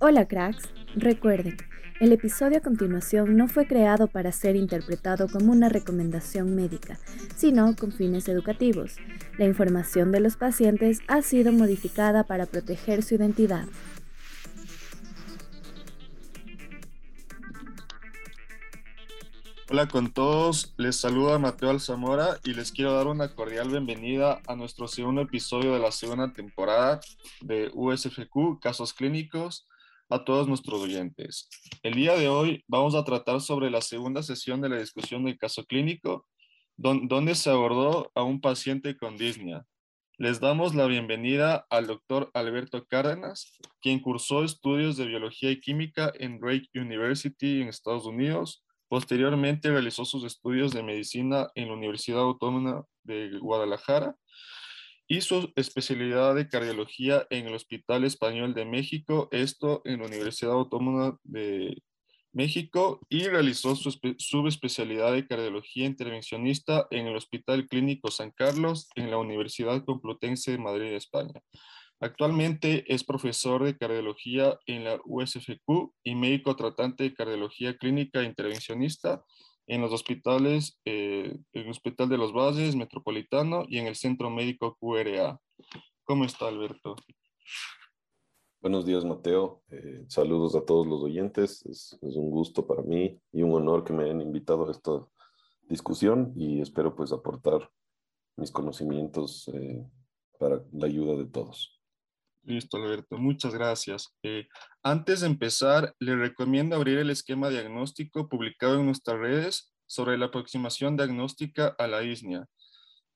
Hola cracks, recuerden, el episodio a continuación no fue creado para ser interpretado como una recomendación médica, sino con fines educativos. La información de los pacientes ha sido modificada para proteger su identidad. Hola con todos, les saluda Mateo Alzamora y les quiero dar una cordial bienvenida a nuestro segundo episodio de la segunda temporada de USFQ, Casos Clínicos, a todos nuestros oyentes. El día de hoy vamos a tratar sobre la segunda sesión de la discusión del caso clínico, donde se abordó a un paciente con disnea. Les damos la bienvenida al doctor Alberto Cárdenas, quien cursó estudios de biología y química en Drake University en Estados Unidos. Posteriormente realizó sus estudios de medicina en la Universidad Autónoma de Guadalajara Hizo especialidad de cardiología en el Hospital Español de México, esto en la Universidad Autónoma de México, y realizó su subespecialidad de cardiología intervencionista en el Hospital Clínico San Carlos en la Universidad Complutense de Madrid, España. Actualmente es profesor de cardiología en la USFQ y médico tratante de cardiología clínica intervencionista en los hospitales, eh, el Hospital de los Valles, Metropolitano y en el Centro Médico QRA. ¿Cómo está, Alberto? Buenos días, Mateo. Eh, saludos a todos los oyentes. Es, un gusto para mí y un honor que me hayan invitado a esta discusión y espero pues aportar mis conocimientos eh, para la ayuda de todos. Listo, Alberto. Muchas gracias. Eh, antes de empezar, le recomiendo abrir el esquema diagnóstico publicado en nuestras redes sobre la aproximación diagnóstica a la disnea.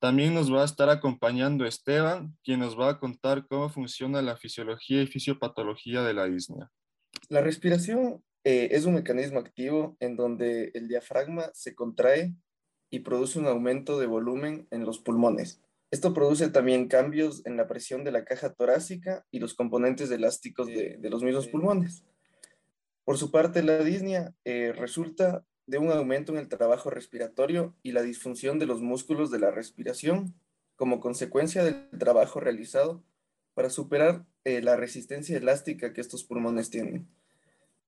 También nos va a estar acompañando Esteban, quien nos va a contar cómo funciona la fisiología y fisiopatología de la disnea. La respiración eh, es un mecanismo activo en donde el diafragma se contrae y produce un aumento de volumen en los pulmones. Esto produce también cambios en la presión de la caja torácica y los componentes elásticos de, los mismos pulmones. Por su parte, la disnea eh, resulta de un aumento en el trabajo respiratorio y la disfunción de los músculos de la respiración como consecuencia del trabajo realizado para superar eh, la resistencia elástica que estos pulmones tienen.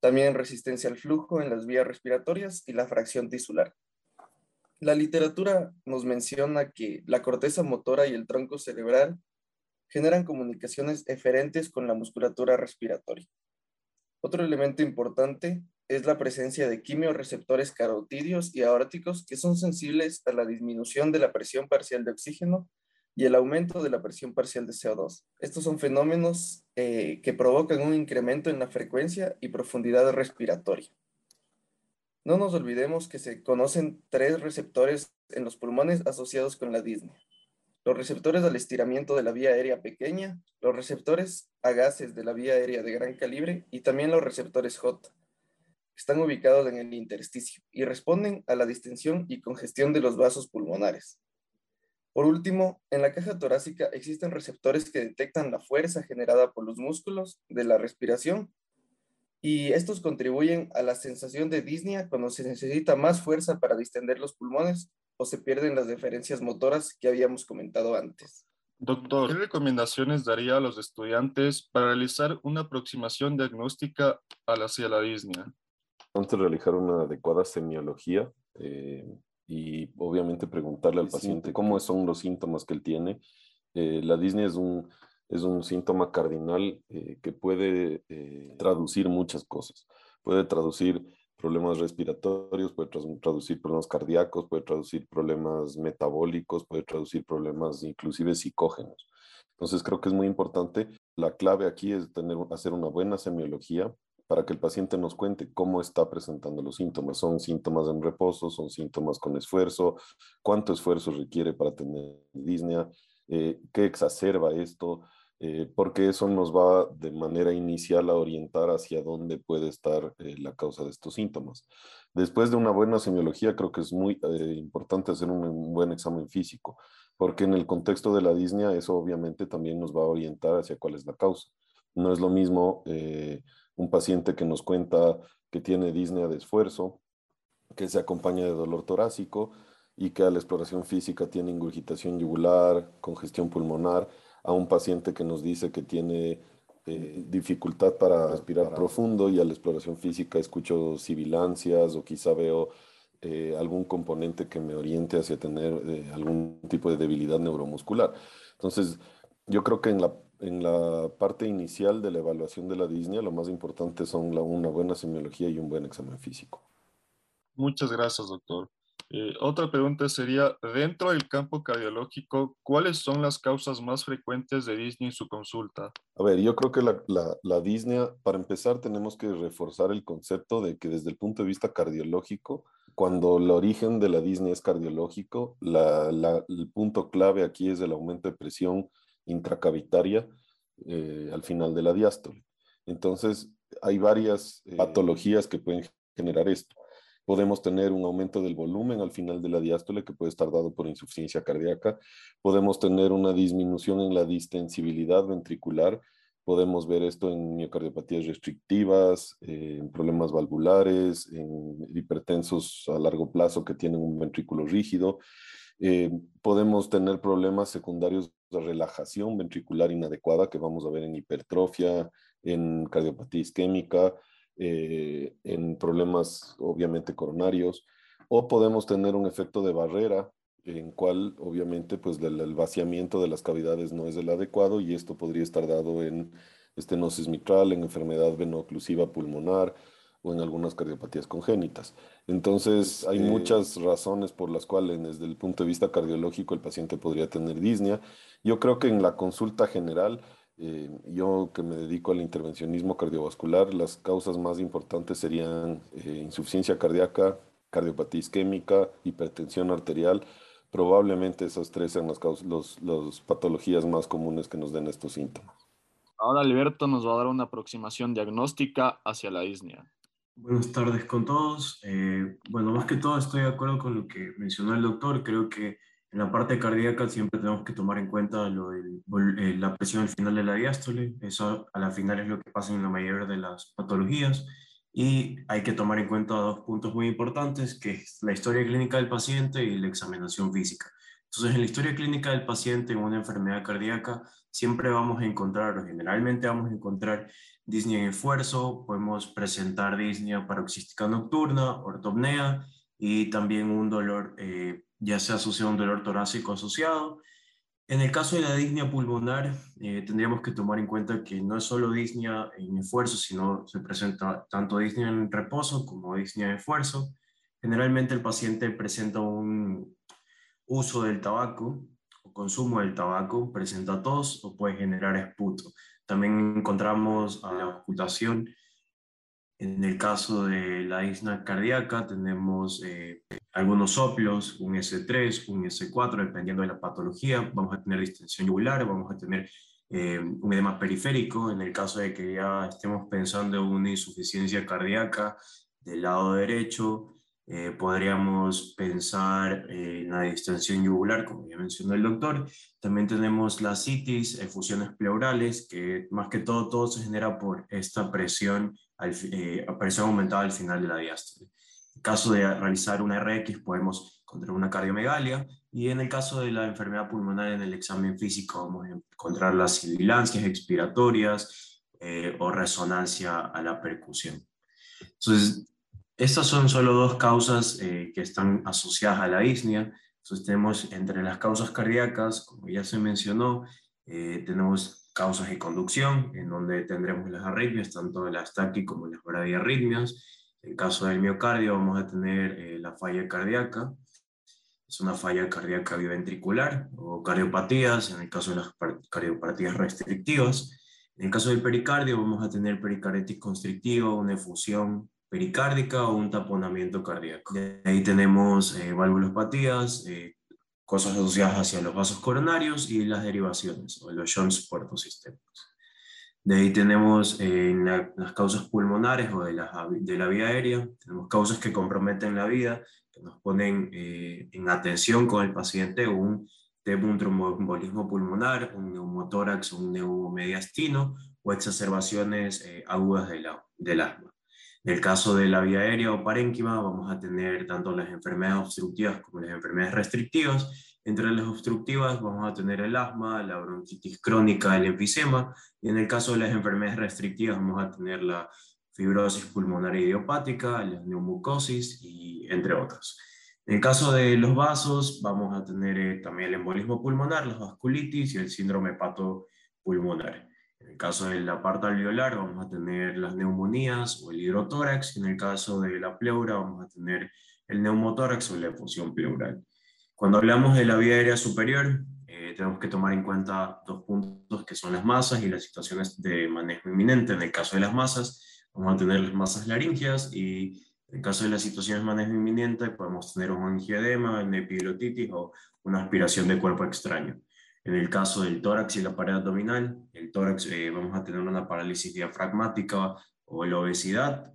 También resistencia al flujo en las vías respiratorias y la fracción tisular. La literatura nos menciona que la corteza motora y el tronco cerebral generan comunicaciones eferentes con la musculatura respiratoria. Otro elemento importante es la presencia de quimioreceptores carotídeos y aórticos que son sensibles a la disminución de la presión parcial de oxígeno y el aumento de la presión parcial de CO2. Estos son fenómenos eh, que provocan un incremento en la frecuencia y profundidad respiratoria. No nos olvidemos que se conocen tres receptores en los pulmones asociados con la disnea. Los receptores al estiramiento de la vía aérea pequeña, los receptores a gases de la vía aérea de gran calibre y también los receptores J. Están ubicados en el intersticio y responden a la distensión y congestión de los vasos pulmonares. Por último, en la caja torácica existen receptores que detectan la fuerza generada por los músculos de la respiración y estos contribuyen a la sensación de disnea cuando se necesita más fuerza para distender los pulmones o se pierden las diferencias motoras que habíamos comentado antes. Doctor, ¿qué recomendaciones daría a los estudiantes para realizar una aproximación diagnóstica hacia la disnea? Antes de realizar una adecuada semiología eh, y obviamente preguntarle al paciente cómo son los síntomas que él tiene. Eh, la disnea es un es un síntoma cardinal eh, que puede eh, traducir muchas cosas. Puede traducir problemas respiratorios, puede traducir problemas cardíacos, puede traducir problemas metabólicos, puede traducir problemas inclusive psicógenos. Entonces creo que es muy importante. La clave aquí es tener, hacer una buena semiología para que el paciente nos cuente cómo está presentando los síntomas. ¿Son síntomas en reposo? ¿Son síntomas con esfuerzo? ¿Cuánto esfuerzo requiere para tener disnea? Eh, qué exacerba esto, eh, porque eso nos va de manera inicial a orientar hacia dónde puede estar eh, la causa de estos síntomas. Después de una buena semiología, creo que es muy importante hacer un, buen examen físico, porque en el contexto de la disnea eso obviamente también nos va a orientar hacia cuál es la causa. No es lo mismo un paciente que nos cuenta que tiene disnea de esfuerzo, que se acompaña de dolor torácico, y que a la exploración física tiene ingurgitación yugular, congestión pulmonar, a un paciente que nos dice que tiene eh, dificultad para respirar profundo y a la exploración física escucho sibilancias o quizá veo eh, algún componente que me oriente hacia tener eh, algún tipo de debilidad neuromuscular. Entonces, yo creo que en la, en la parte inicial de la evaluación de la disnea, lo más importante son una buena semiología y un buen examen físico. Muchas gracias, doctor. Eh, otra pregunta sería, dentro del campo cardiológico, ¿cuáles son las causas más frecuentes de disnea en su consulta? A ver, yo creo que la, la, la, disnea, para empezar, tenemos que reforzar el concepto de que desde el punto de vista cardiológico, cuando el origen de la disnea es cardiológico, la, el punto clave aquí es el aumento de presión intracavitaria eh, al final de la diástole. Entonces, hay varias eh, patologías que pueden generar esto. Podemos tener un aumento del volumen al final de la diástole que puede estar dado por insuficiencia cardíaca. Podemos tener una disminución en la distensibilidad ventricular. Podemos ver esto en miocardiopatías restrictivas, en problemas valvulares, en hipertensos a largo plazo que tienen un ventrículo rígido. Eh, podemos tener problemas secundarios de relajación ventricular inadecuada que vamos a ver en hipertrofia, en cardiopatía isquémica, eh, en problemas obviamente coronarios, o podemos tener un efecto de barrera en cual obviamente pues el, vaciamiento de las cavidades no es el adecuado y esto podría estar dado en estenosis mitral, en enfermedad venoclusiva pulmonar o en algunas cardiopatías congénitas. Entonces hay muchas razones por las cuales desde el punto de vista cardiológico el paciente podría tener disnea. Yo creo que en la consulta general eh, yo que me dedico al intervencionismo cardiovascular, las causas más importantes serían eh, insuficiencia cardíaca, cardiopatía isquémica, hipertensión arterial. Probablemente esas tres sean las, los, patologías más comunes que nos den estos síntomas. Ahora Alberto nos va a dar una aproximación diagnóstica hacia la disnea. Buenas tardes con todos. Eh, bueno, más que todo estoy de acuerdo con lo que mencionó el doctor. Creo que en la parte cardíaca siempre tenemos que tomar en cuenta eh, la presión al final de la diástole, eso a la final es lo que pasa en la mayoría de las patologías. Y hay que tomar en cuenta dos puntos muy importantes, que es la historia clínica del paciente y la examinación física. Entonces, en la historia clínica del paciente en una enfermedad cardíaca, siempre vamos a encontrar, o generalmente vamos a encontrar disnea en esfuerzo, podemos presentar disnea paroxística nocturna, ortopnea y también un dolor eh, ya sea asociado a un dolor torácico asociado. En el caso de la disnea pulmonar, eh, tendríamos que tomar en cuenta que no es solo disnea en esfuerzo, sino se presenta tanto disnea en reposo como disnea en esfuerzo. Generalmente el paciente presenta un uso del tabaco o consumo del tabaco, presenta tos o puede generar esputo. También encontramos a la ocultación en el caso de la disnea cardíaca tenemos eh, algunos soplos, un S3, un S4, dependiendo de la patología. Vamos a tener distensión yugular, vamos a tener eh, un edema periférico. En el caso de que ya estemos pensando en una insuficiencia cardíaca del lado derecho, eh, podríamos pensar en la distensión yugular, como ya mencionó el doctor. También tenemos la citis, efusiones pleurales, que más que todo todo se genera por esta presión al, eh, presión aumentada al final de la diástole. En caso de realizar una RX podemos encontrar una cardiomegalia y en el caso de la enfermedad pulmonar en el examen físico vamos a encontrar las sibilancias expiratorias eh, o resonancia a la percusión. Entonces, estas son solo dos causas eh, que están asociadas a la disnea. Entonces tenemos entre las causas cardíacas, como ya se mencionó, eh, tenemos causas de conducción, en donde tendremos las arritmias, tanto las taquis como las bradiarritmias. En caso del miocardio vamos a tener eh, la falla cardíaca, es una falla cardíaca biventricular o cardiopatías, en el caso de las cardiopatías restrictivas. En el caso del pericardio vamos a tener pericarditis constrictiva, una efusión pericárdica o un taponamiento cardíaco. De ahí tenemos eh, válvulopatías, eh, cosas asociadas hacia los vasos coronarios y las derivaciones o los shunts puertosistémicos. De ahí tenemos eh, en las causas pulmonares o de la, de la vía aérea, tenemos causas que comprometen la vida, que nos ponen eh, en atención con el paciente un, un tromboembolismo pulmonar, un neumotórax, un neumomediastino o exacerbaciones eh, agudas del, del asma. En el caso de la vía aérea o parénquima, vamos a tener tanto las enfermedades obstructivas como las enfermedades restrictivas. Entre las obstructivas vamos a tener el asma, la bronquitis crónica, el enfisema, y en el caso de las enfermedades restrictivas vamos a tener la fibrosis pulmonar idiopática, la neumocosis y entre otros. En el caso de los vasos vamos a tener eh, también el embolismo pulmonar, la vasculitis y el síndrome hepatopulmonar. En el caso de la parte alveolar vamos a tener las neumonías o el hidrotórax. En el caso de la pleura vamos a tener el neumotórax o la efusión pleural. Cuando hablamos de la vía aérea superior, eh, tenemos que tomar en cuenta dos puntos que son las masas y las situaciones de manejo inminente. En el caso de las masas, vamos a tener las masas laringeas y en el caso de las situaciones de manejo inminente, podemos tener un angiodema, una epilotitis o una aspiración de cuerpo extraño. En el caso del tórax y la pared abdominal, el tórax eh, vamos a tener una parálisis diafragmática o la obesidad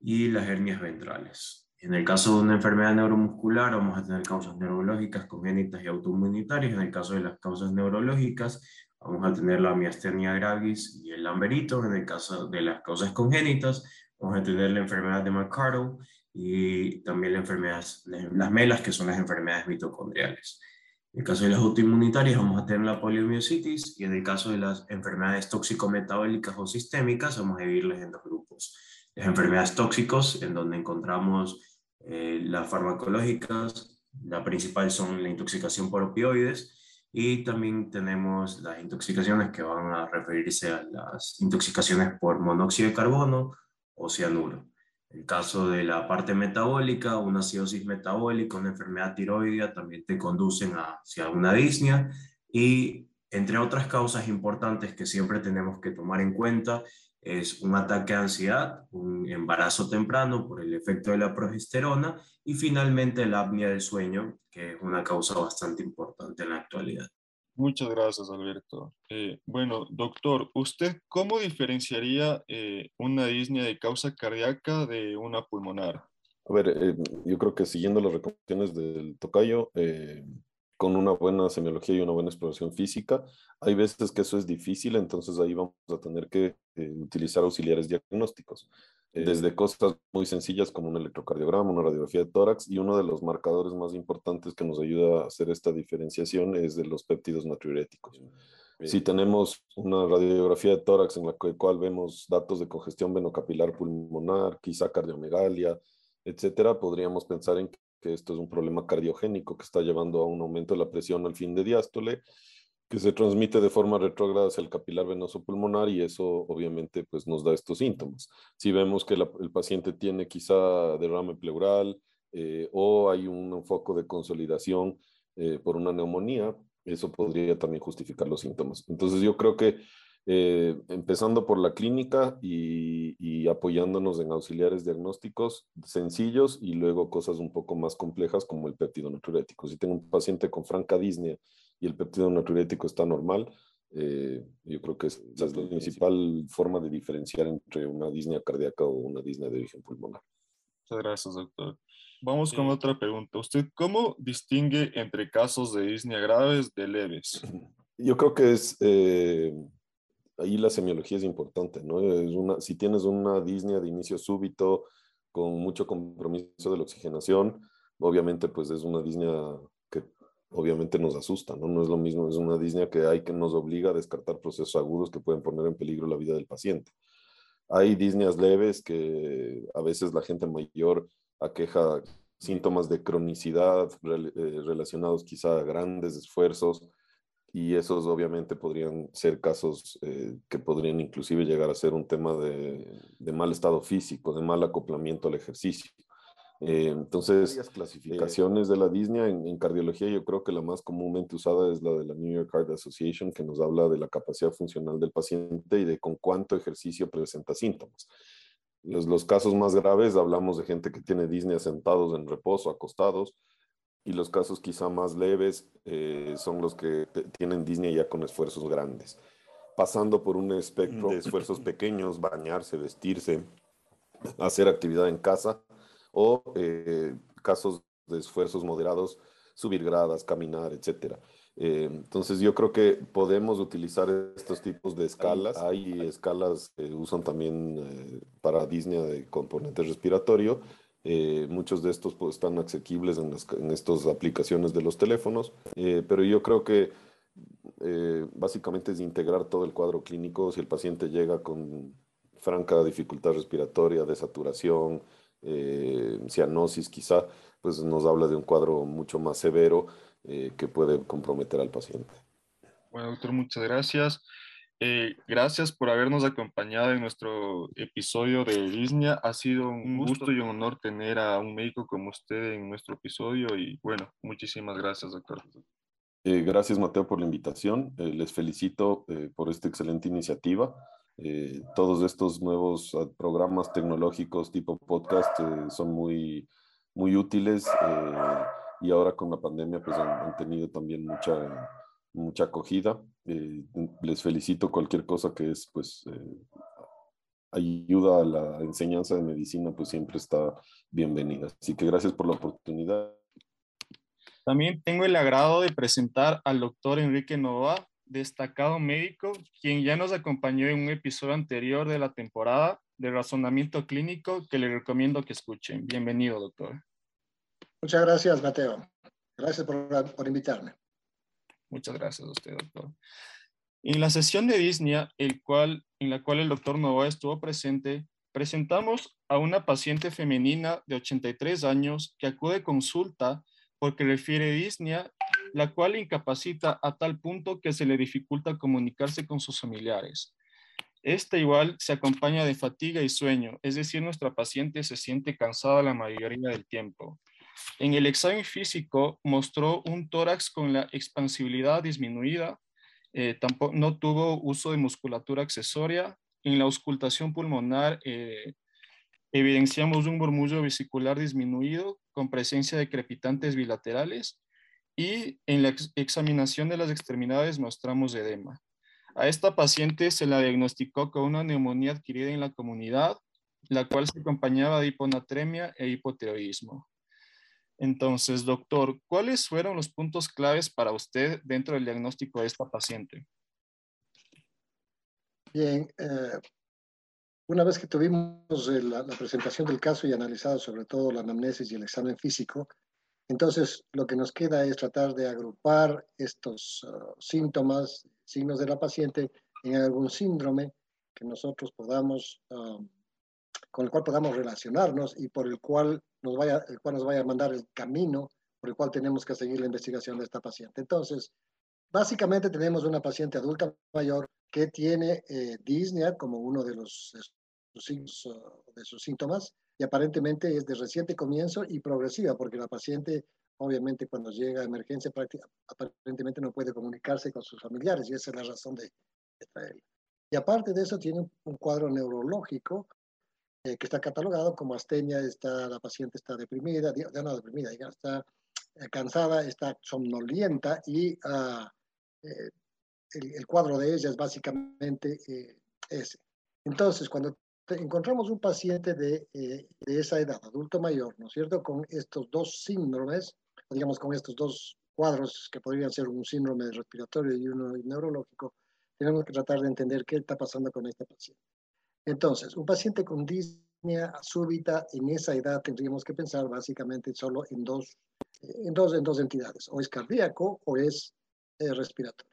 y las hernias ventrales. En el caso de una enfermedad neuromuscular, vamos a tener causas neurológicas, congénitas y autoinmunitarias. En el caso de las causas neurológicas, vamos a tener la miastenia gravis y el lamberito. En el caso de las causas congénitas, vamos a tener la enfermedad de McCardle y también la enfermedad, las melas, que son las enfermedades mitocondriales. En el caso de las autoinmunitarias, vamos a tener la poliomiositis y en el caso de las enfermedades tóxico-metabólicas o sistémicas, vamos a dividirles en dos grupos. Enfermedades tóxicos, en donde encontramos eh, las farmacológicas, la principal son la intoxicación por opioides y también tenemos las intoxicaciones que van a referirse a las intoxicaciones por monóxido de carbono o cianuro. El caso de la parte metabólica, una acidosis metabólica, una enfermedad tiroidea también te conducen hacia una disnea y entre otras causas importantes que siempre tenemos que tomar en cuenta es un ataque de ansiedad, un embarazo temprano por el efecto de la progesterona y finalmente la apnea del sueño, que es una causa bastante importante en la actualidad. Muchas gracias, Alberto. Eh, bueno, doctor, ¿usted cómo diferenciaría eh, una disnea de causa cardíaca de una pulmonar? A ver, eh, yo creo que siguiendo las recomendaciones del tocayo, con una buena semiología y una buena exploración física. Hay veces que eso es difícil, entonces ahí vamos a tener que eh, utilizar auxiliares diagnósticos, eh, desde cosas muy sencillas como un electrocardiograma, una radiografía de tórax, y uno de los marcadores más importantes que nos ayuda a hacer esta diferenciación es de los péptidos natriuréticos. Si tenemos una radiografía de tórax en la cual vemos datos de congestión venocapilar pulmonar, quizá cardiomegalia, etcétera, podríamos pensar en que esto es un problema cardiogénico que está llevando a un aumento de la presión al fin de diástole, que se transmite de forma retrógrada hacia el capilar venoso pulmonar y eso obviamente pues nos da estos síntomas. Si vemos que el paciente tiene quizá derrame pleural eh, o hay un foco de consolidación eh, por una neumonía, eso podría también justificar los síntomas. Entonces yo creo que eh, empezando por la clínica y, apoyándonos en auxiliares diagnósticos sencillos y luego cosas un poco más complejas como el péptido natriurético. Si tengo un paciente con franca disnea y el péptido natriurético está normal, eh, yo creo que esa es la principal forma de diferenciar entre una disnea cardíaca o una disnea de origen pulmonar. Muchas gracias, doctor. Vamos con otra pregunta. ¿Usted cómo distingue entre casos de disnea graves de leves? Yo creo que es eh, ahí la semiología es importante, ¿no? Es una, si tienes una disnea de inicio súbito con mucho compromiso de la oxigenación, obviamente pues es una disnea que obviamente nos asusta, ¿no? No es lo mismo, es una disnea que hay que nos obliga a descartar procesos agudos que pueden poner en peligro la vida del paciente. Hay disneas leves que a veces la gente mayor aqueja síntomas de cronicidad eh, relacionados quizá a grandes esfuerzos, y esos obviamente podrían ser casos eh, que podrían inclusive llegar a ser un tema de, de, mal estado físico, de mal acoplamiento al ejercicio. Eh, entonces, las clasificaciones de la disnea en, en, cardiología, yo creo que la más comúnmente usada es la de la New York Heart Association, que nos habla de la capacidad funcional del paciente y de con cuánto ejercicio presenta síntomas. Los, los casos más graves, hablamos de gente que tiene disnea sentados en reposo, acostados, y los casos quizá más leves eh, son los que tienen Disney ya con esfuerzos grandes, pasando por un espectro de esfuerzos pequeños, bañarse, vestirse, hacer actividad en casa, o eh, casos de esfuerzos moderados, subir gradas, caminar, etc. Eh, entonces yo creo que podemos utilizar estos tipos de escalas. Hay escalas que usan también para Disney de componente respiratorio Eh, muchos de estos pues, están asequibles en, en estas aplicaciones de los teléfonos, eh, pero yo creo que eh, básicamente es integrar todo el cuadro clínico. Si el paciente llega con franca dificultad respiratoria, desaturación, cianosis quizá, pues nos habla de un cuadro mucho más severo que puede comprometer al paciente. Bueno, doctor, muchas gracias. Eh, gracias por habernos acompañado en nuestro episodio de Disney. Ha sido un gusto y un honor tener a un médico como usted en nuestro episodio y bueno, muchísimas gracias, doctor. Eh, gracias, Mateo, por la invitación. Eh, les felicito por esta excelente iniciativa. todos estos nuevos ah, programas tecnológicos tipo podcast son muy, muy útiles y ahora con la pandemia pues han, han tenido también mucha mucha acogida. Eh, les felicito cualquier cosa que es, pues, eh, ayuda a la enseñanza de medicina, pues siempre está bienvenida. Así que gracias por la oportunidad. También tengo el agrado de presentar al doctor Enrique Nova, destacado médico, quien ya nos acompañó en un episodio anterior de la temporada de razonamiento clínico que le recomiendo que escuchen. Bienvenido, doctor. Muchas gracias, Mateo. Gracias por, por invitarme. Muchas gracias a usted, doctor. En la sesión de Disney, el cual, en la cual el doctor Novoa estuvo presente, presentamos a una paciente femenina de 83 años que acude a consulta porque refiere disnea, la cual incapacita a tal punto que se le dificulta comunicarse con sus familiares. Esta igual se acompaña de fatiga y sueño, es decir, nuestra paciente se siente cansada la mayoría del tiempo. En el examen físico mostró un tórax con la expansibilidad disminuida, eh, tampoco, no tuvo uso de musculatura accesoria. En la auscultación pulmonar eh, evidenciamos un murmullo vesicular disminuido con presencia de crepitantes bilaterales y en la examinación de las extremidades mostramos edema. A esta paciente se la diagnosticó con una neumonía adquirida en la comunidad, la cual se acompañaba de hiponatremia e hipotiroidismo. Entonces, doctor, ¿cuáles fueron los puntos claves para usted dentro del diagnóstico de esta paciente? Bien, eh, una vez que tuvimos la, presentación del caso y analizado sobre todo la anamnesis y el examen físico, entonces lo que nos queda es tratar de agrupar estos uh, síntomas, signos de la paciente en algún síndrome que nosotros podamos um, con el cual podamos relacionarnos y por el cual nos vaya, el cual nos vaya a mandar el camino por el cual tenemos que seguir la investigación de esta paciente. Entonces, básicamente tenemos una paciente adulta mayor que tiene eh, disnea como uno de los de sus síntomas y aparentemente es de reciente comienzo y progresiva porque la paciente obviamente cuando llega a emergencia aparentemente no puede comunicarse con sus familiares y esa es la razón de, de traerla. Y aparte de eso tiene un cuadro neurológico eh, que está catalogado como astenia, está, la paciente está deprimida, ya no deprimida, está eh, cansada, está somnolienta y ah, eh, el, cuadro de ella es básicamente ese. Entonces, cuando encontramos un paciente de, de, esa edad, adulto mayor, ¿no es cierto?, con estos dos síndromes, digamos con estos dos cuadros que podrían ser un síndrome respiratorio y uno neurológico, tenemos que tratar de entender qué está pasando con esta paciente. Entonces, un paciente con disnea súbita en esa edad tendríamos que pensar básicamente solo en dos, en dos, en dos entidades, o es cardíaco o es eh, respiratorio.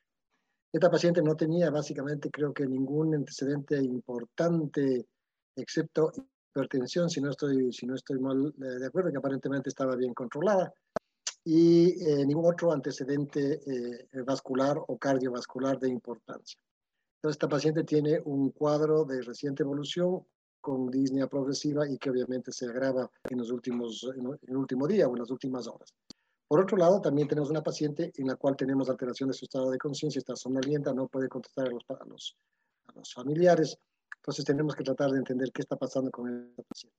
Esta paciente no tenía básicamente creo que ningún antecedente importante, excepto hipertensión, si no estoy, si no estoy mal eh, de acuerdo, que aparentemente estaba bien controlada, y eh, ningún otro antecedente vascular o cardiovascular de importancia esta paciente tiene un cuadro de reciente evolución con disnea progresiva y que obviamente se agrava en, los últimos, en el último día o en las últimas horas. Por otro lado, también tenemos una paciente en la cual tenemos alteración de su estado de conciencia, está somnolienta, no puede contestar a los, a los, a los familiares. Entonces tenemos que tratar de entender qué está pasando con esta paciente.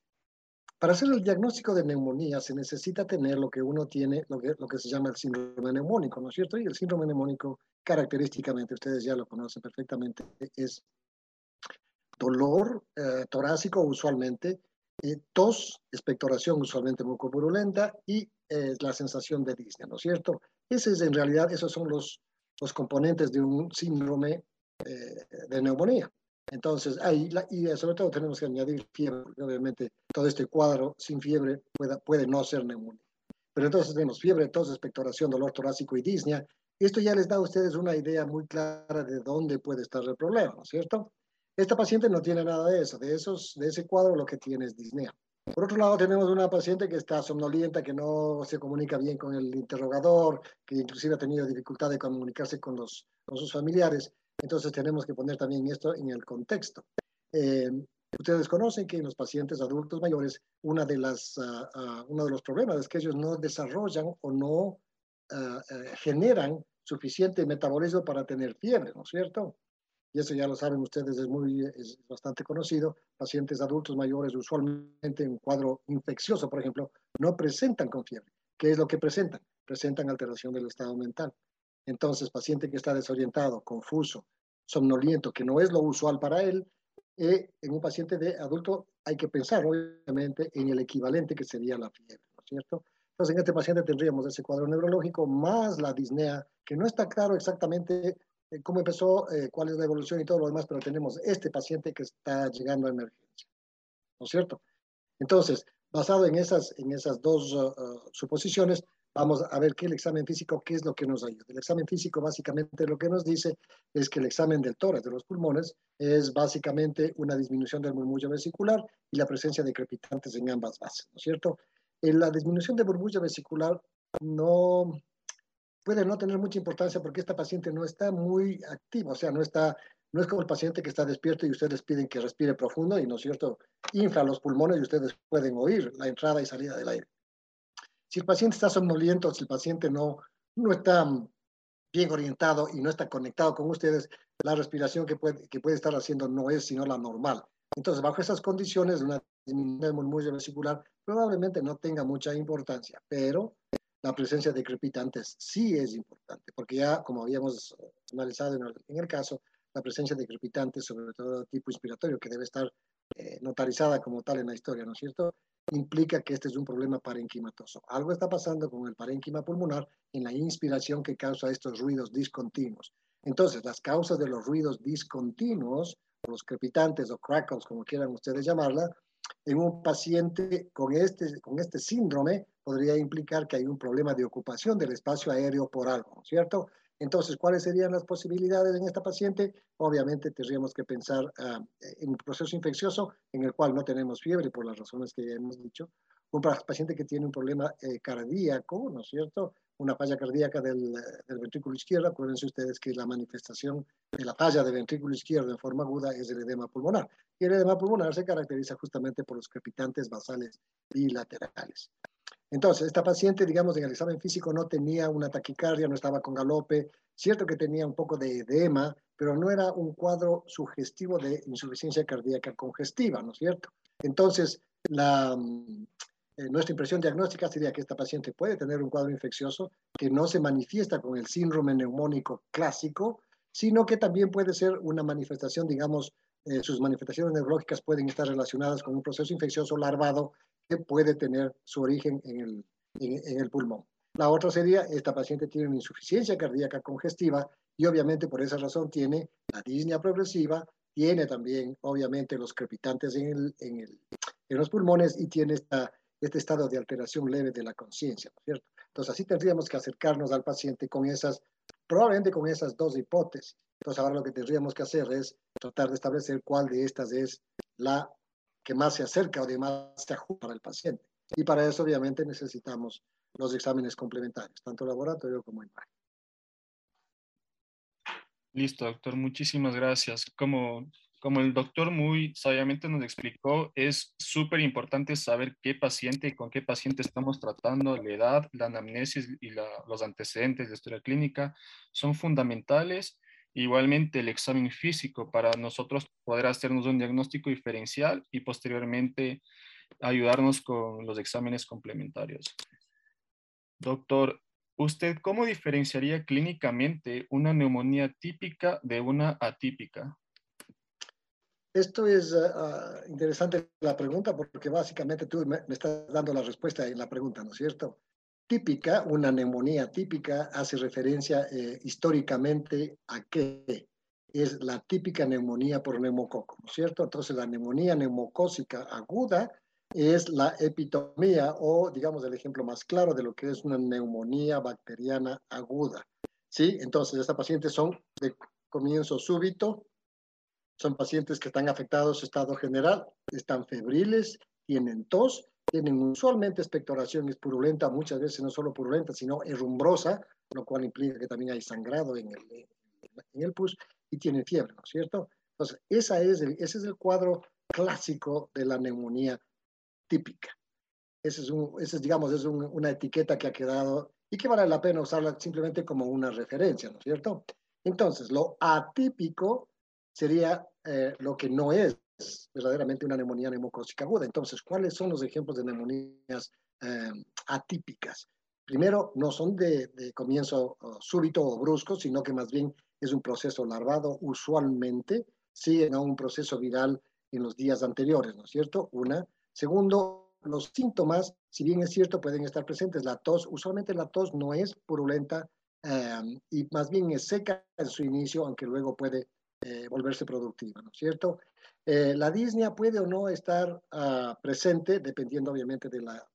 Para hacer el diagnóstico de neumonía se necesita tener lo que uno tiene, lo que, se llama el síndrome neumónico, ¿no es cierto? Y el síndrome neumónico, característicamente, ustedes ya lo conocen perfectamente, es dolor eh, torácico usualmente, eh, tos, expectoración usualmente mucopurulenta y eh, la sensación de disnea, ¿no es cierto? Ese es en realidad, esos son los, los componentes de un síndrome de neumonía. Entonces, ahí, y sobre todo tenemos que añadir fiebre, porque obviamente todo este cuadro sin fiebre puede, no ser neumonía. Pero entonces tenemos fiebre, tos, expectoración, dolor torácico y disnea. Esto ya les da a ustedes una idea muy clara de dónde puede estar el problema, ¿no es cierto? Esta paciente no tiene nada de eso, de, esos, de ese cuadro lo que tiene es disnea. Por otro lado, tenemos una paciente que está somnolienta, que no se comunica bien con el interrogador, que inclusive ha tenido dificultad de comunicarse con, los, con sus familiares. Entonces tenemos que poner también esto en el contexto. Eh, ustedes conocen que en los pacientes adultos mayores, una de las, uh, uh, uno de los problemas es que ellos no desarrollan o no uh, generan suficiente metabolismo para tener fiebre, ¿no es cierto? y eso ya lo saben ustedes, es, muy, es bastante conocido, pacientes adultos mayores usualmente en cuadro infeccioso, por ejemplo, no presentan con fiebre. ¿Qué es lo que presentan? Presentan alteración del estado mental. Entonces, paciente que está desorientado, confuso, somnoliento, que no es lo usual para él, eh, en un paciente de adulto hay que pensar, obviamente, en el equivalente que sería la fiebre, ¿no es cierto? Entonces, en este paciente tendríamos ese cuadro neurológico más la disnea, que no está claro exactamente eh, cómo empezó, eh, cuál es la evolución y todo lo demás, pero tenemos este paciente que está llegando a emergencia. ¿No es cierto? Entonces, basado en esas, en esas dos uh, uh, suposiciones, vamos a ver qué el examen físico, qué es lo que nos ayuda. El examen físico básicamente lo que nos dice es que el examen del tórax de los pulmones es básicamente una disminución del murmullo vesicular y la presencia de crepitantes en ambas bases, ¿no es cierto? En la disminución del murmullo vesicular no, puede no tener mucha importancia porque esta paciente no está muy activa, o sea, no está, no es como el paciente que está despierto y ustedes piden que respire profundo y, ¿no es cierto?, infla los pulmones y ustedes pueden oír la entrada y salida del aire. Si el paciente está somnoliento, si el paciente no, no está bien orientado y no está conectado con ustedes, la respiración que puede, que puede estar haciendo no es sino la normal. Entonces, bajo esas condiciones, una disminución del murmullo vesicular probablemente no tenga mucha importancia, pero la presencia de crepitantes sí es importante, porque ya, como habíamos analizado en el, en el caso, la presencia de crepitantes, sobre todo de tipo inspiratorio, que debe estar eh, notarizada como tal en la historia, ¿no es cierto? Implica que este es un problema parenquimatoso. Algo está pasando con el parénquima pulmonar en la inspiración que causa estos ruidos discontinuos. Entonces, las causas de los ruidos discontinuos, los crepitantes o crackles, como quieran ustedes llamarla, en un paciente con este, con este síndrome podría implicar que hay un problema de ocupación del espacio aéreo por algo, ¿cierto? Entonces, ¿cuáles serían las posibilidades en esta paciente? Obviamente tendríamos que pensar uh, en un proceso infeccioso en el cual no tenemos fiebre por las razones que ya hemos dicho. Un paciente que tiene un problema eh, cardíaco, ¿no es cierto? Una falla cardíaca del, del, ventrículo izquierdo. Acuérdense ustedes que la manifestación de la falla del ventrículo izquierdo en forma aguda es el edema pulmonar. Y el edema pulmonar se caracteriza justamente por los crepitantes basales bilaterales. Entonces, esta paciente, digamos, en el examen físico no tenía una taquicardia, no estaba con galope, cierto que tenía un poco de edema, pero no era un cuadro sugestivo de insuficiencia cardíaca congestiva, ¿no es cierto? Entonces, la, eh, nuestra impresión diagnóstica sería que esta paciente puede tener un cuadro infeccioso que no se manifiesta con el síndrome neumónico clásico, sino que también puede ser una manifestación, digamos, eh, sus manifestaciones neurológicas pueden estar relacionadas con un proceso infeccioso larvado puede tener su origen en el, en, el pulmón. La otra sería, esta paciente tiene una insuficiencia cardíaca congestiva y obviamente por esa razón tiene la disnea progresiva, tiene también obviamente los crepitantes en, el, en, el, en los pulmones y tiene esta, este estado de alteración leve de la conciencia, ¿no es cierto? Entonces así tendríamos que acercarnos al paciente con esas, probablemente con esas dos hipótesis. Entonces ahora lo que tendríamos que hacer es tratar de establecer cuál de estas es la que más se acerca o de más se ajusta el paciente. Y para eso, obviamente, necesitamos los exámenes complementarios, tanto laboratorio como imagen. Listo, doctor. Muchísimas gracias. Como, como el doctor muy sabiamente nos explicó, es súper importante saber qué paciente y con qué paciente estamos tratando, la edad, la anamnesis y la, los antecedentes de historia clínica son fundamentales Igualmente el examen físico para nosotros poder hacernos un diagnóstico diferencial y posteriormente ayudarnos con los exámenes complementarios. Doctor, ¿usted cómo diferenciaría clínicamente una neumonía típica de una atípica? Esto es uh, interesante la pregunta porque básicamente tú me, me, estás dando la respuesta en la pregunta, ¿no es cierto? Típica, una neumonía típica, hace referencia eh, históricamente a qué? es la típica neumonía por neumococo, ¿no es cierto? Entonces la neumonía neumocócica aguda es la epitomía o, digamos, el ejemplo más claro de lo que es una neumonía bacteriana aguda. ¿Sí? Entonces, estas pacientes son de comienzo súbito, son pacientes que están afectados estado general, están febriles, tienen tos, tienen usualmente expectoración es purulenta, muchas veces no solo purulenta, sino herrumbrosa, lo cual implica que también hay sangrado en el, en el pus y tienen fiebre, ¿no es cierto? Entonces, esa es ese es el cuadro clásico de la neumonía típica. Ese es, un, ese es digamos, es una etiqueta que ha quedado y que vale la pena usarla simplemente como una referencia, ¿no es cierto? Entonces, lo atípico sería eh, lo que no es verdaderamente una neumonía neumocócica aguda. Entonces, ¿cuáles son los ejemplos de neumonías eh, atípicas? Primero, no son de, de comienzo súbito o brusco, sino que más bien es un proceso larvado, usualmente siguen a un proceso viral en los días anteriores, ¿no es cierto? Una. Segundo, los síntomas, si bien es cierto, pueden estar presentes. La tos, usualmente la tos no es purulenta eh, y más bien es seca en su inicio, aunque luego puede eh, volverse productiva, ¿no es cierto? Eh, la disnea puede o no estar uh, presente, dependiendo obviamente de la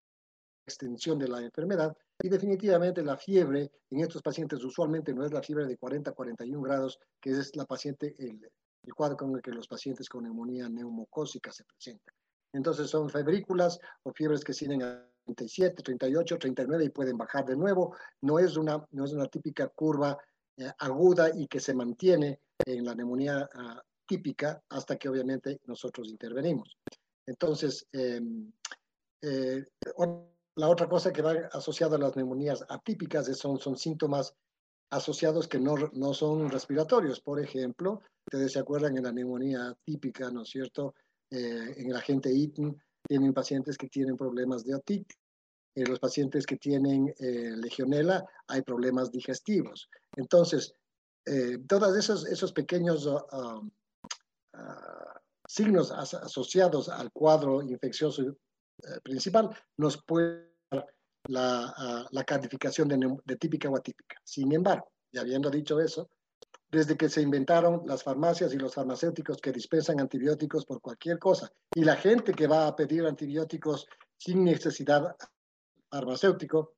extensión de la enfermedad, y definitivamente la fiebre en estos pacientes usualmente no es la fiebre de 40 a 41 grados, que es la paciente, el, el cuadro con el que los pacientes con neumonía neumocócica se presentan. Entonces son febrículas o fiebres que siguen a 37, 38, 39 y pueden bajar de nuevo. No es una, no es una típica curva eh, aguda y que se mantiene en la neumonía uh, típica hasta que obviamente nosotros intervenimos. Entonces, eh, eh, la otra cosa que va asociada a las neumonías atípicas son, son síntomas asociados que no, no son respiratorios. Por ejemplo, ustedes se acuerdan en la neumonía típica, ¿no es cierto? Eh, en la gente ITN tienen pacientes que tienen problemas de otitis. En los pacientes que tienen eh, legionela hay problemas digestivos. Entonces, eh, todos esos, esos pequeños uh, signos as asociados al cuadro infeccioso uh, principal nos pueden dar la, la calificación de, de típica o atípica. Sin embargo, ya habiendo dicho eso, desde que se inventaron las farmacias y los farmacéuticos que dispensan antibióticos por cualquier cosa. Y la gente que va a pedir antibióticos sin necesidad farmacéutico,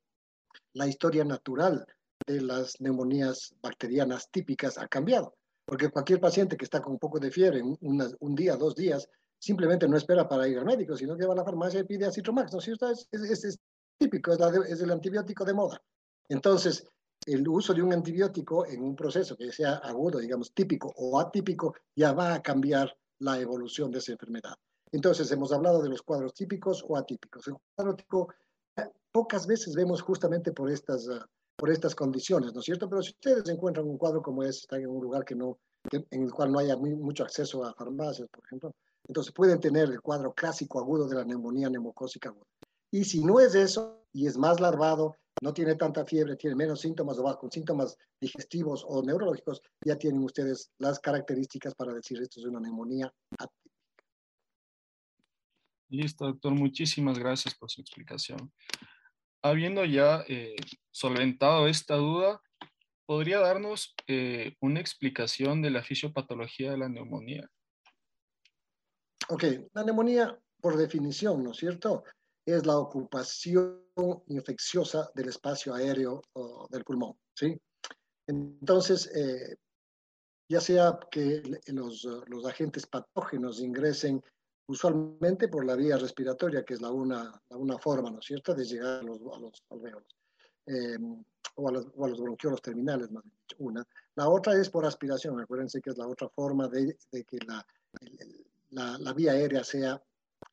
la historia natural de las neumonías bacterianas típicas ha cambiado. Porque cualquier paciente que está con un poco de fiebre, un día, dos días, simplemente no espera para ir al médico, sino que va a la farmacia y pide acitromax. ¿no? Es, es, es, es típico, es, de, es el antibiótico de moda. Entonces, el uso de un antibiótico en un proceso que sea agudo, digamos, típico o atípico, ya va a cambiar la evolución de esa enfermedad. Entonces, hemos hablado de los cuadros típicos o atípicos. El cuadro típico eh, pocas veces vemos justamente por estas, uh, por estas condiciones, ¿no es cierto? Pero si ustedes encuentran un cuadro como ese, están en un lugar que no, en el cual no haya mucho acceso a farmacias, por ejemplo, entonces pueden tener el cuadro clásico agudo de la neumonía neumocócica aguda. Y si no es eso, y es más larvado, no tiene tanta fiebre, tiene menos síntomas o va con síntomas digestivos o neurológicos, ya tienen ustedes las características para decir esto es una neumonía atípica. Listo, doctor. Muchísimas gracias por su explicación. Habiendo ya eh, solventado esta duda, ¿podría darnos eh, una explicación de la fisiopatología de la neumonía? Ok, la neumonía, por definición, ¿no es cierto? Es la ocupación infecciosa del espacio aéreo del pulmón, ¿sí? Entonces, eh, ya sea que los, agentes patógenos ingresen usualmente por la vía respiratoria, que es la una, la una forma, ¿no es cierto?, de llegar a los, a los alveolos, eh, o, a los, o a los bronquiolos terminales, más dicho, una. La otra es por aspiración, acuérdense que es la otra forma de, de que la, la, la, vía aérea sea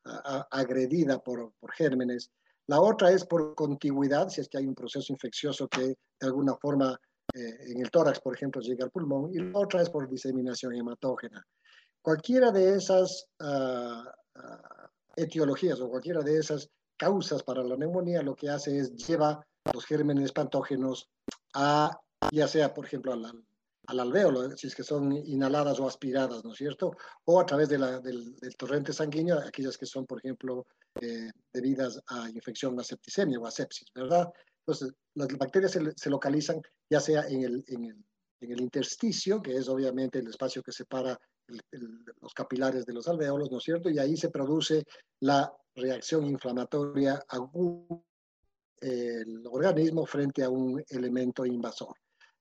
a, a, agredida por, por gérmenes la otra es por contigüidad, si es que hay un proceso infeccioso que de alguna forma eh, en el tórax, por ejemplo, llega al pulmón, y la otra es por diseminación hematógena. Cualquiera de esas uh, uh, etiologías o cualquiera de esas causas para la neumonía lo que hace es lleva los gérmenes patógenos a, ya sea, por ejemplo, al, al alvéolo, si es que son inhaladas o aspiradas, ¿no es cierto? O a través del, del, torrente sanguíneo, aquellas que son, por ejemplo, eh, debidas a infección, a septicemia o a sepsis, ¿verdad? Entonces, las bacterias se, localizan ya sea en el, en el, en el intersticio, que es obviamente el espacio que separa los capilares de los alveolos, ¿no es cierto? Y ahí se produce la reacción inflamatoria aguda el organismo frente a un elemento invasor.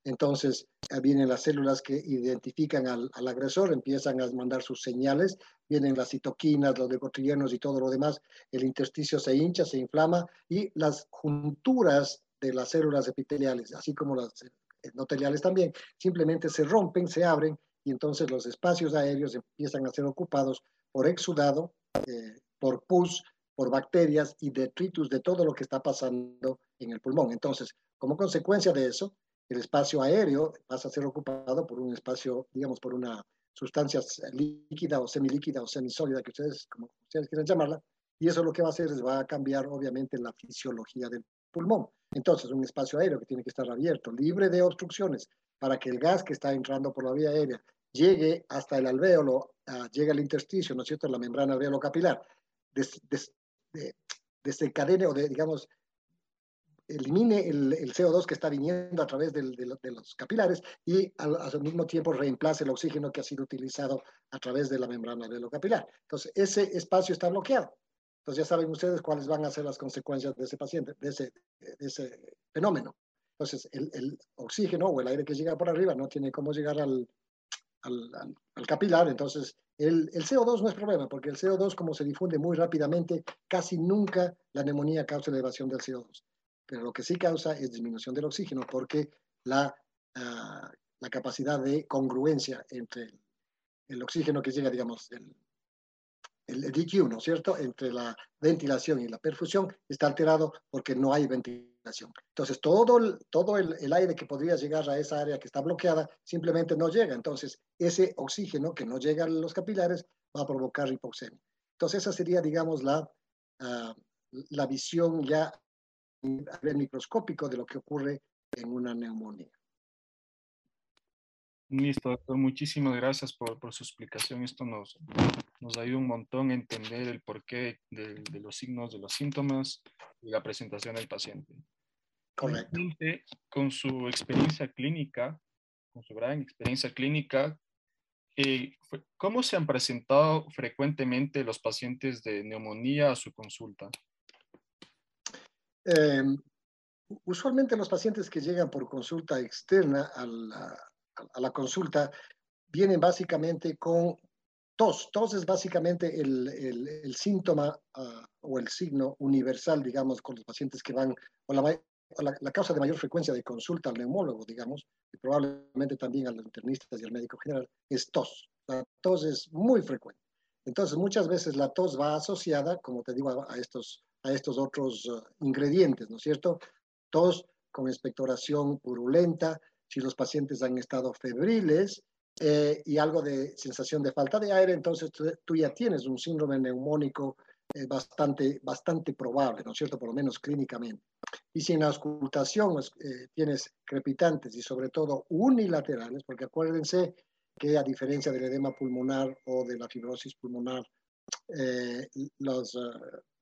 Entonces vienen las células que identifican al, agresor, empiezan a mandar sus señales, vienen las citoquinas, los leucotrienos y todo lo demás, el intersticio se hincha, se inflama y las junturas de las células epiteliales, así como las endoteliales también, simplemente se rompen, se abren y entonces los espacios aéreos empiezan a ser ocupados por exudado, eh, por pus, por bacterias y detritus de todo lo que está pasando en el pulmón. Entonces, como consecuencia de eso, el espacio aéreo pasa a ser ocupado por un espacio, digamos, por una sustancia líquida o semilíquida o semisólida, que ustedes, como ustedes quieran llamarla, y eso lo que va a hacer es va a cambiar obviamente la fisiología del pulmón. Entonces, un espacio aéreo que tiene que estar abierto, libre de obstrucciones, para que el gas que está entrando por la vía aérea llegue hasta el alvéolo, uh, llegue al intersticio, ¿no es cierto?, la membrana alvéolo capilar, des, des, de, desencadene o digamos, elimine el, el, CO2 que está viniendo a través de, los capilares y al, mismo tiempo reemplace el oxígeno que ha sido utilizado a través de la membrana capilar. Entonces, ese espacio está bloqueado. Entonces, ya saben ustedes cuáles van a ser las consecuencias de ese paciente, de ese, de ese fenómeno. Entonces, el, el, oxígeno o el aire que llega por arriba no tiene cómo llegar al, al, capilar, entonces el, el, CO2 no es problema, porque el CO2, como se difunde muy rápidamente, casi nunca la neumonía causa elevación del CO2 pero lo que sí causa es disminución del oxígeno porque la, uh, la capacidad de congruencia entre el, el, oxígeno que llega, digamos, el, el DQ, ¿no es cierto?, entre la ventilación y la perfusión está alterado porque no hay ventilación. Entonces, todo, todo el, el, aire que podría llegar a esa área que está bloqueada simplemente no llega. Entonces, ese oxígeno que no llega a los capilares va a provocar hipoxemia. Entonces, esa sería, digamos, la, uh, la visión ya a nivel microscópico de lo que ocurre en una neumonía. Listo, doctor. Muchísimas gracias por, por, su explicación. Esto nos, nos ayuda un montón a entender el porqué de, de los signos, de los síntomas y la presentación del paciente. Correcto. Con su experiencia clínica, con su gran experiencia clínica, eh, ¿cómo se han presentado frecuentemente los pacientes de neumonía a su consulta? Eh, usualmente los pacientes que llegan por consulta externa a la, a la consulta vienen básicamente con tos. Tos es básicamente el, el, el síntoma uh, o el signo universal, digamos, con los pacientes que van, o la, la, la, causa de mayor frecuencia de consulta al neumólogo, digamos, y probablemente también a los internistas y al médico general, es tos. La tos es muy frecuente. Entonces, muchas veces la tos va asociada, como te digo, a, a estos a estos otros uh, ingredientes, ¿no es cierto? Tos con expectoración purulenta, si los pacientes han estado febriles eh, y algo de sensación de falta de aire, entonces tú, tú ya tienes un síndrome neumónico eh, bastante, bastante probable, ¿no es cierto? Por lo menos clínicamente. Y si en la auscultación eh, tienes crepitantes y sobre todo unilaterales, porque acuérdense que a diferencia del edema pulmonar o de la fibrosis pulmonar, eh, los, uh,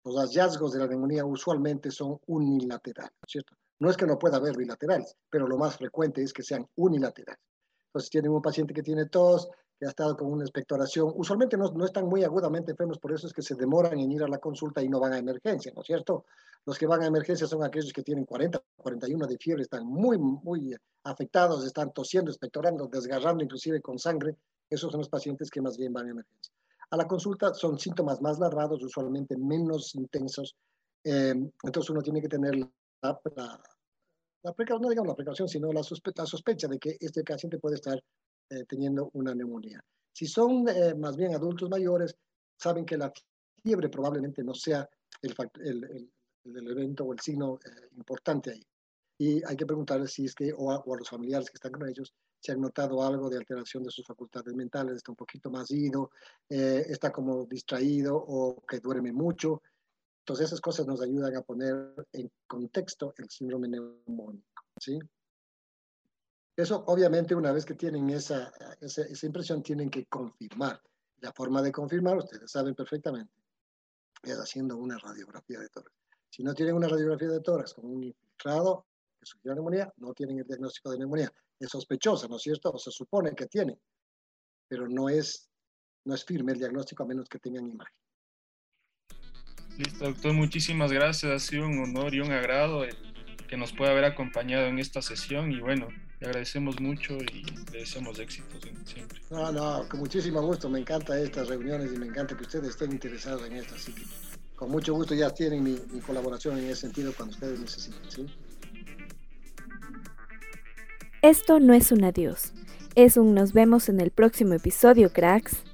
los hallazgos de la neumonía usualmente son unilaterales, ¿cierto? No es que no pueda haber bilaterales, pero lo más frecuente es que sean unilaterales. Entonces tienen un paciente que tiene tos, que ha estado con una expectoración, usualmente no, no, están muy agudamente enfermos, por eso es que se demoran en ir a la consulta y no van a emergencia, ¿no es cierto? Los que van a emergencia son aquellos que tienen 40, 41 de fiebre, están muy, muy afectados, están tosiendo, expectorando, desgarrando inclusive con sangre, esos son los pacientes que más bien van a emergencia. A la consulta son síntomas más largados, usualmente menos intensos. Eh, entonces uno tiene que tener la, la, la no digamos la precaución, sino la sospecha, de que este paciente puede estar eh, teniendo una neumonía. Si son eh, más bien adultos mayores, saben que la fiebre probablemente no sea el, evento o el signo eh, importante ahí. Y hay que preguntarles si es que, o a, o a los familiares que están con ellos, si han notado algo de alteración de sus facultades mentales, está un poquito más ido, está como distraído o que duerme mucho. Entonces esas cosas nos ayudan a poner en contexto el síndrome neumónico. ¿sí? Eso obviamente una vez que tienen esa, esa, esa impresión tienen que confirmar. La forma de confirmar, ustedes saben perfectamente, es haciendo una radiografía de tórax. Si no tienen una radiografía de tórax con un infiltrado, que sufrieron neumonía no tienen el diagnóstico de neumonía. Es sospechosa, ¿no es cierto? O se supone que tiene, pero no es, no es firme el diagnóstico a menos que tengan imagen. Listo, doctor, muchísimas gracias. Ha sido un honor y un agrado que nos pueda haber acompañado en esta sesión y bueno, le agradecemos mucho y le deseamos éxitos siempre. No, no, con muchísimo gusto. Me encantan estas reuniones y me encanta que ustedes estén interesados en esto. Así que con mucho gusto ya tienen mi, mi colaboración en ese sentido cuando ustedes necesiten. ¿sí? Esto no es un adiós, es un nos vemos en el próximo episodio, cracks.